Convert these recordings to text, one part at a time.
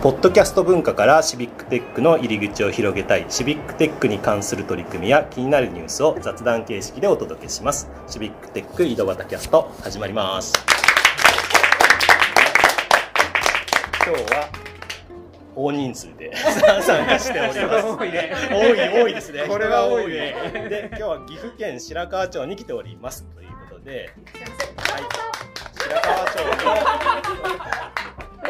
ポッドキャスト文化からシビックテックの入り口を広げたい。シビックテックに関する取り組みや気になるニュースを雑談形式でお届けします。シビックテック井戸端キャスト始まります。今日は大人数で 参加しております。多いね。多い多いですね。これは多いね。で今日は岐阜県白川町に来ておりますということではい白川町の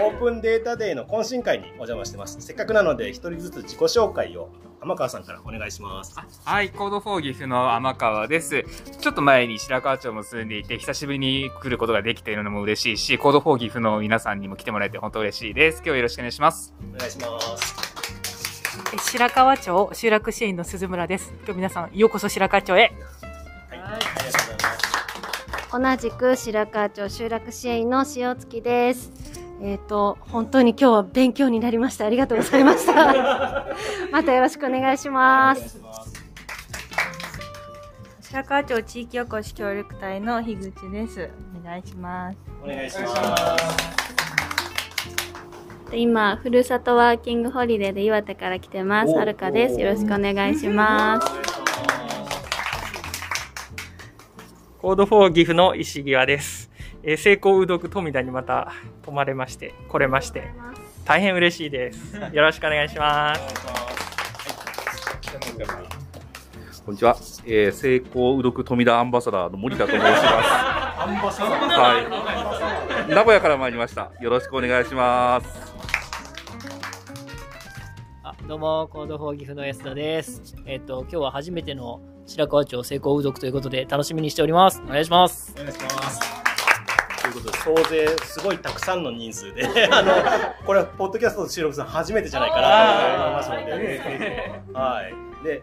オープンデータデーの懇親会にお邪魔してますせっかくなので一人ずつ自己紹介を天川さんからお願いしますはい、コードフォー岐阜の天川です。ちょっと前に白川町も住んでいて、久しぶりに来ることができているのも嬉しいし、コードフォー岐阜の皆さんにも来てもらえて本当嬉しいです。今日はよろしくお願いします。お願いします白川町集落支援の鈴村です。今日皆さんようこそ白川町へ。はい、ありがとうございます同じく白川町集落支援員の塩月です。えっ、と、本当に今日は勉強になりました。ありがとうございました。またよろしくお願いします。白川町地域おこし協力隊の樋口です。お願いします。お願いします今、ふるさとワーキングホリデーで岩手から来てます。おはるかです。よろしくお願いします。コードフォー岐阜の石際です。えー、晴耕雨読とみだにまた泊まれまして、来れまして、大変嬉しいです。よろしくお願いします。こんにちは。えー、晴耕雨読とみだアンバサダーの森田と申します。アンバサダー？はい。名古屋から参りました。よろしくお願いします。あどうも、コードフォー岐阜の安田です。えっ、と、今日は初めての白川町成功うどくということで楽しみにしております。お願いします。お願いします。ということで、総勢すごいたくさんの人数で、あの、これはポッドキャストの収録さん初めてじゃないかなと思いますので、はい。で、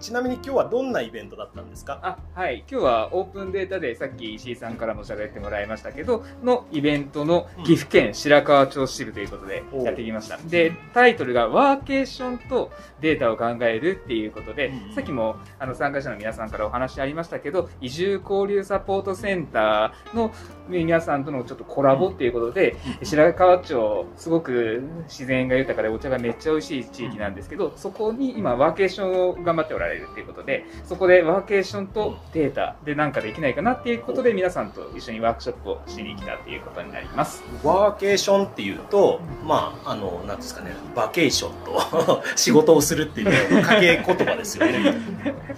ちなみに今日はどんなイベントだったんですか？あ、はい。今日はオープンデータでさっき石井さんからも喋ってもらいましたけど、のイベントの岐阜県白川町支部ということでやってきました。で、タイトルがワーケーションとデータを考えるっていうことで、うんさっきもあの参加者の皆さんからお話ありましたけど、移住交流サポートセンターの皆さんとのちょっとコラボっていうことで、白川町、すごく自然が豊かでお茶がめっちゃ美味しい地域なんですけど、そこに今ワーケーションを頑張っておられるっていうことで、そこでワーケーションとデータで何かできないかなっていうことで皆さんと一緒にワークショップをしに来たっていうことになります。ワーケーションっていうと、まあ、あの、なんですかね、バケーションと 仕事をするっていう掛け言葉ですよね。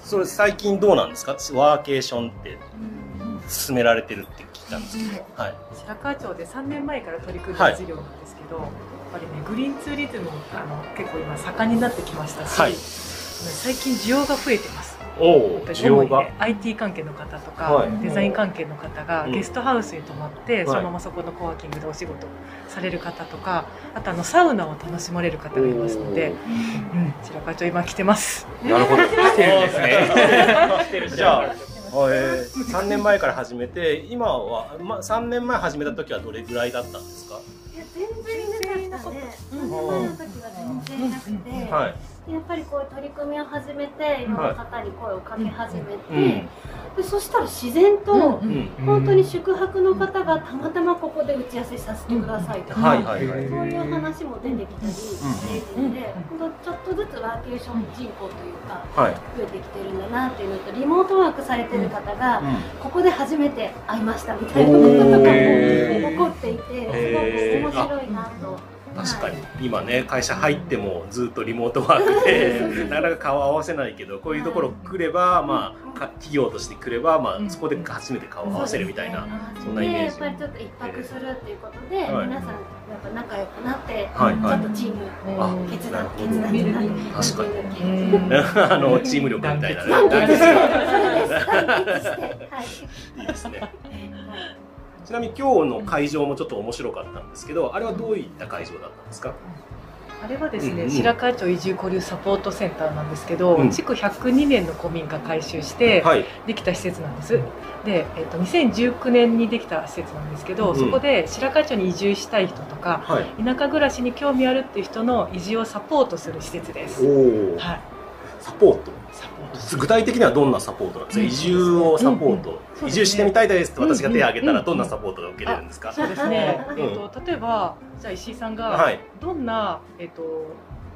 それ最近どうなんですか？ワーケーションって進められてるって聞いたんですけど。はい。白川町で3年前から取り組んはいだ事業なんですけど、やっぱりねグリーンツーリズムあの結構今盛んになってきましたし、はい最近需要が増えてます。お需要が？IT 関係の方とか、はいデザイン関係の方がうんゲストハウスに泊まって、いそのままそこのコワーキングでお仕事される方とかあとあのサウナを楽しまれる方がいますので、うん、白川町今来てます。なるほど。来てるんですね。じゃあ、えー、3年前から始めて、今は、まあ、3年前始めた時はどれぐらいだったんですか？いや全然いなかったね。3年前の時は全然いなくて、はい。やっぱりこういう取り組みを始めて、いろんな方に声をかけ始めて、うんでそしたら自然と、うん。本当に宿泊の方がたまたまここで打ち合わせさせてくださいとか、はいはいはい。そういう話も出てきたりしているので、本当ちょっとずつワーケーション人口というかはい。増えてきてるんだなっていうのとリモートワークされてる方が、ここで初めて会いましたみたいなこととかも起こっていて、すごく面白いなと。確かに。今ね会社入ってもずっとリモートワークで なかなか顔合わせないけどこういうところ来ればまあか企業として来ればまあそこで初めて顔合わせるみたいなそんなイメージ。でやっぱりちょっと一泊するっていうことで、はい。皆さんやっぱ仲良くなって、はいはい。ちょっとチームあ決断決断じゃない確かに。に あのチーム力みたいなね。団結して。はい。いいですねちなみに今日の会場もちょっと面白かったんですけどあれはどういった会場だったんですか？あれはですね、うんうん白川町移住交流サポートセンターなんですけど、うん。築102年の古民家改修してはい。できた施設なんです。で、えっと2019年にできた施設なんですけど、うん。そこで白川町に移住したい人とかはい。田舎暮らしに興味あるっていう人の移住をサポートする施設です。はい、サポート？サポート具体的にはどんなサポートなんですか？移住をサポート移住してみたいですって私が手を挙げたらうんどんなサポートが受けれるんですか、そうですね、うんえー、と例えばじゃあ石井さんがはい。どんな、えー、と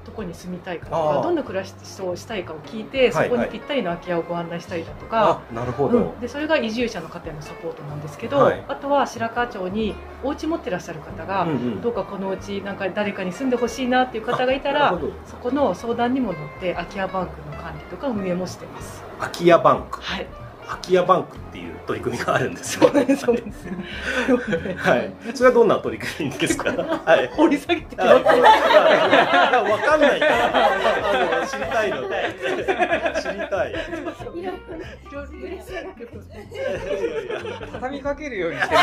とこに住みたいかとかどんな暮らしをしたいかを聞いてそこにぴったりの空き家をご案内したりだとか、あなるほど、うん、でそれが移住者の方へのサポートなんですけど、はい。あとは白川町にお家持ってらっしゃる方が、うんうん。どうかこのうちなんか誰かに住んでほしいなっていう方がいたらなるほど。そこの相談にも乗って空き家バンクの管理とか運営もしてます。空き家バンク。はい、空き家バンクっていう取り組みがあるんですよ。ねそうです。はい。それはどんな取り組みですか？はい。掘り下げてくはい。ださい。わかんないから。あの知りたいので。知りたい。畳みかけるようにして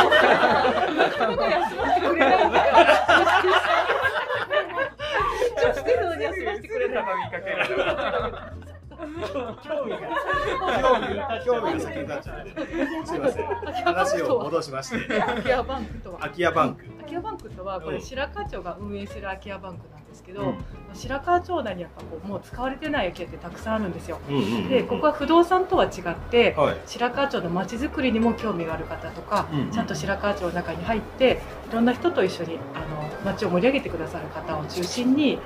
話を戻しまして。空き家バンクとは。空き家バンク。空き家バンクとはこうんれ白川町が運営する空き家バンクなんですけど、うん。白川町内にやっぱこうもう使われてない空き家ってたくさんあるんですよ。うんうんうんでここは不動産とは違って、はい。白川町のまちづくりにも興味がある方とか、うんうんちゃんと白川町の中に入っていろんな人と一緒にあの町を盛り上げてくださる方を中心に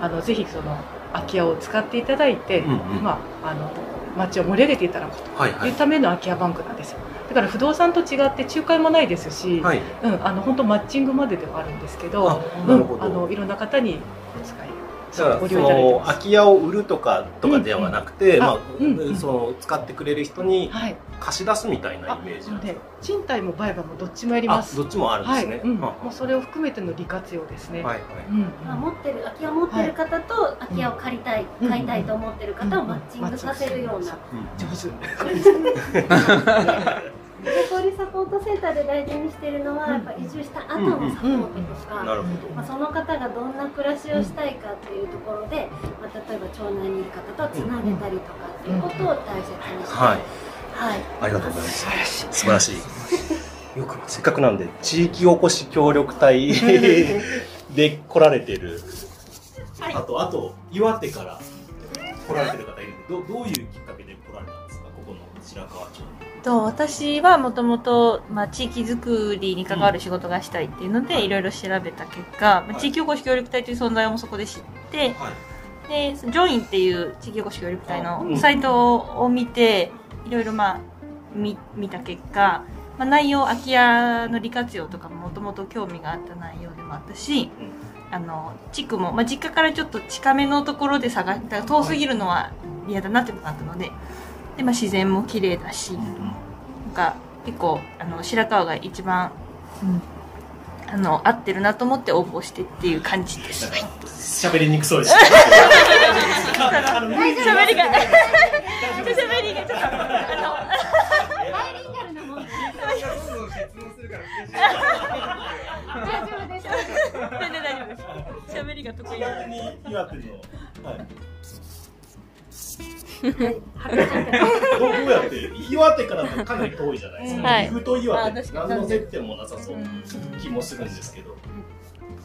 あのぜひその空き家を使っていただいて、うんうん。まあ、あの町を盛り上げていただくというための空き家バンクなんですよだから不動産と違って仲介もないですし、はい。うん、あの本当マッチングまでではあるんですけどあうなるほど。ん、あのいろんな方にお使いだからそご利用いただいてのます。空き家を売るとかとかではなくて、うんまあ、うんうん。その使ってくれる人にはい。貸し出すみたいなあイメージそうんで。賃貸も売買もどっちもやります。あどっちもあるんですね。はい、うん、はもうそれを含めての利活用ですね。はいはい。うん、まあ、持ってる空き家を持ってる方と空き家を借りたい、うん買いたいと思ってる方をマッチングさせるような。上手。で交流サポートセンターで大事にしているのは、やっぱ移住した後のサポートとか、なるほまあ、その方がどんな暮らしをしたいかっていうところで、まあ、例えば町内にいる方とつなげたりとかっていうことを大切にして、ど。はい。はいありがとうございます。素晴らしい。よくせっかくなんで地域おこし協力隊で来られてる。あとあと岩手から来られてる方いるんで、どどういうきっかけで来られたんですか？ここの白川町に。と私はもともとまあ地域づくりに関わる仕事がしたいっていうので、いろいろ調べた結果、まあ地域おこし協力隊という存在もそこで知って、はい。でジョインっていう地域おこし協力隊うん。のサイトを見ていろいろまあ見見た結果、まあ、内容空き家の利活用とかももともと興味があった内容でもあったし、あの地区も、まあ、実家からちょっと近めのところで探遠すぎるのは嫌だなってことがあったのでで、まあ、自然も綺麗だしなんか結構あの白川が一番、うん、あの合ってるなと思って応募してっていう感じです。はい喋りにくそうでした。喋りが、喋りがちょっと、あバイリンガルなもん。大丈夫です。の、全然大丈夫です。喋りが得意。はい。どうどうやって岩手からかなり遠いじゃないですか。はい。岐阜と岩手何の接点もなさそうな気もするんですけど。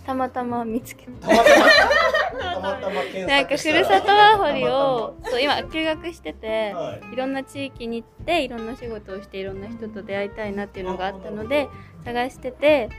たまたま見つけたまたまたまたまなんかふるさとワーホリをそう今休学してて、はいい、ろんな地域に行っていろんな仕事をしていろんな人と出会いたいなっていうのがあったので探してて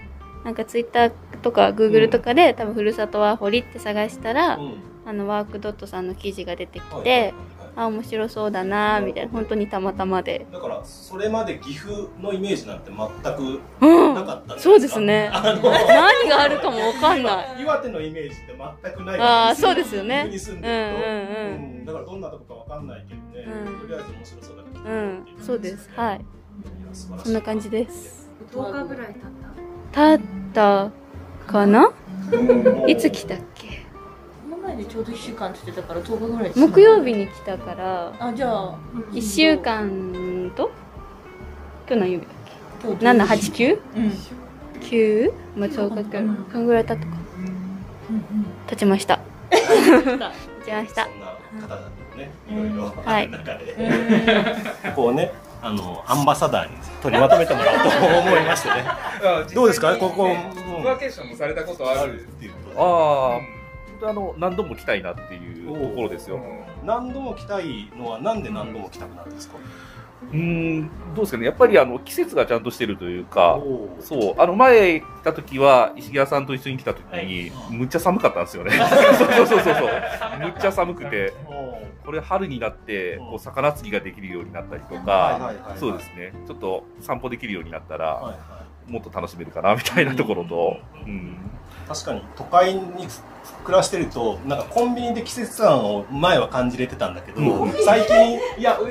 なんかツイッターとかグーグルとかで、多分ふるさとワーホリって探したら、うんあのワークドットさんの記事が出てきて、はいはいはいあ面白そうだなみたいな本当にたまたまで。だからそれまで岐阜のイメージなんて全くうん。なかったんですか？そうですね。あの何があるかもわかんない。岩手のイメージって全くない。あーそうですよね。岐阜に住んでると、うんうんうん。だからどんなとこかわかんないけどね、うん。とりあえず面白そうだけど、うんそうです。はい。そんな感じです。10日ぐらい経った。たったかな？いつ来たっけ？前でちょうど1週間って言ってたから10日ぐらいですね。木曜日に来たからあ、じゃあ、1週間と今日何曜日だっけ？789うん。9まあ10日くらいそんぐらい経ったか。経ちました。経ちました。そんな方だとね、いろいろ。はい。ある中で、こうね、あのアンバサダーに取りまとめてもらおうと思いましてね。どうですか？ここワーケーションもされたことあるっていうああ、あの、何度も来たいなっていうところですよ。何度も来たいのはなんで何度も来たくなるんですか？うん、どうですかね。やっぱりあの、季節がちゃんとしてるというか、そう、あの、前来た時は、石木屋さんと一緒に来た時に、むっちゃ寒かったんですよね。そうそうそうそう。むっちゃ寒くて、これ春になって、こう、魚釣りができるようになったりとはいはいはいはかい、そうですね。ちょっと散歩できるようになったら、もっと楽しめるかな、みたいなところと、うん。確かに都会に暮らしてるとなんかコンビニで季節感を前は感じれてたんだけど、うん。最近いやおで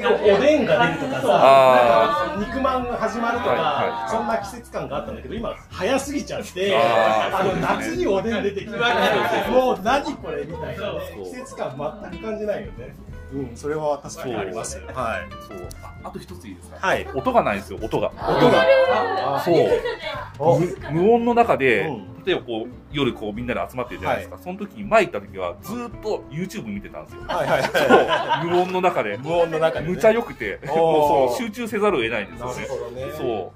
んが出るとかさあなんか肉まんが始まるとか、はいはいそんな季節感があったんだけど今早すぎちゃってあの夏におでん出てきてもう何これみたいなね。季節感全く感じないよねうんそれは確かにありますよはいそう。ああと一ついいですか？はい音がないんですよ、音が。音が？あそう。無無音の中で、例えばこう、夜こうみんなで集まってるじゃないですか。その時に前行った時はずーっと YouTube 見てたんですよ。はいはいはいそう。無音の中で。無音の中でねむちゃ良くて、もうそう、集中せざるを得ないんですよね。なるほどねそ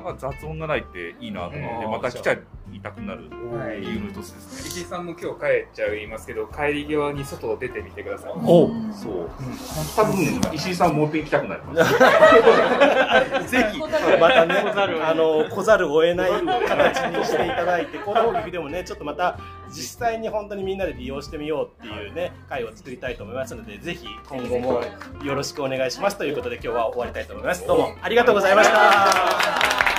う。まあ、雑音がないっていいなと思って、うんまた来ちゃいたくなるはい理由の一つですね。石井さんも今日帰っちゃいますけど、帰り際に外を出てみてください。おそう。多分、石井さんもう一遍行きたくなります。ぜひ、またね、あの、来ざるを得ない形にしていただいて、この劇でもね、ちょっとまた、実際に本当にみんなで利用してみようっていうね、会を作りたいと思いますので、ぜひ、今後もよろしくお願いしますということで、今日は終わりたいと思います。どうもありがとうございました。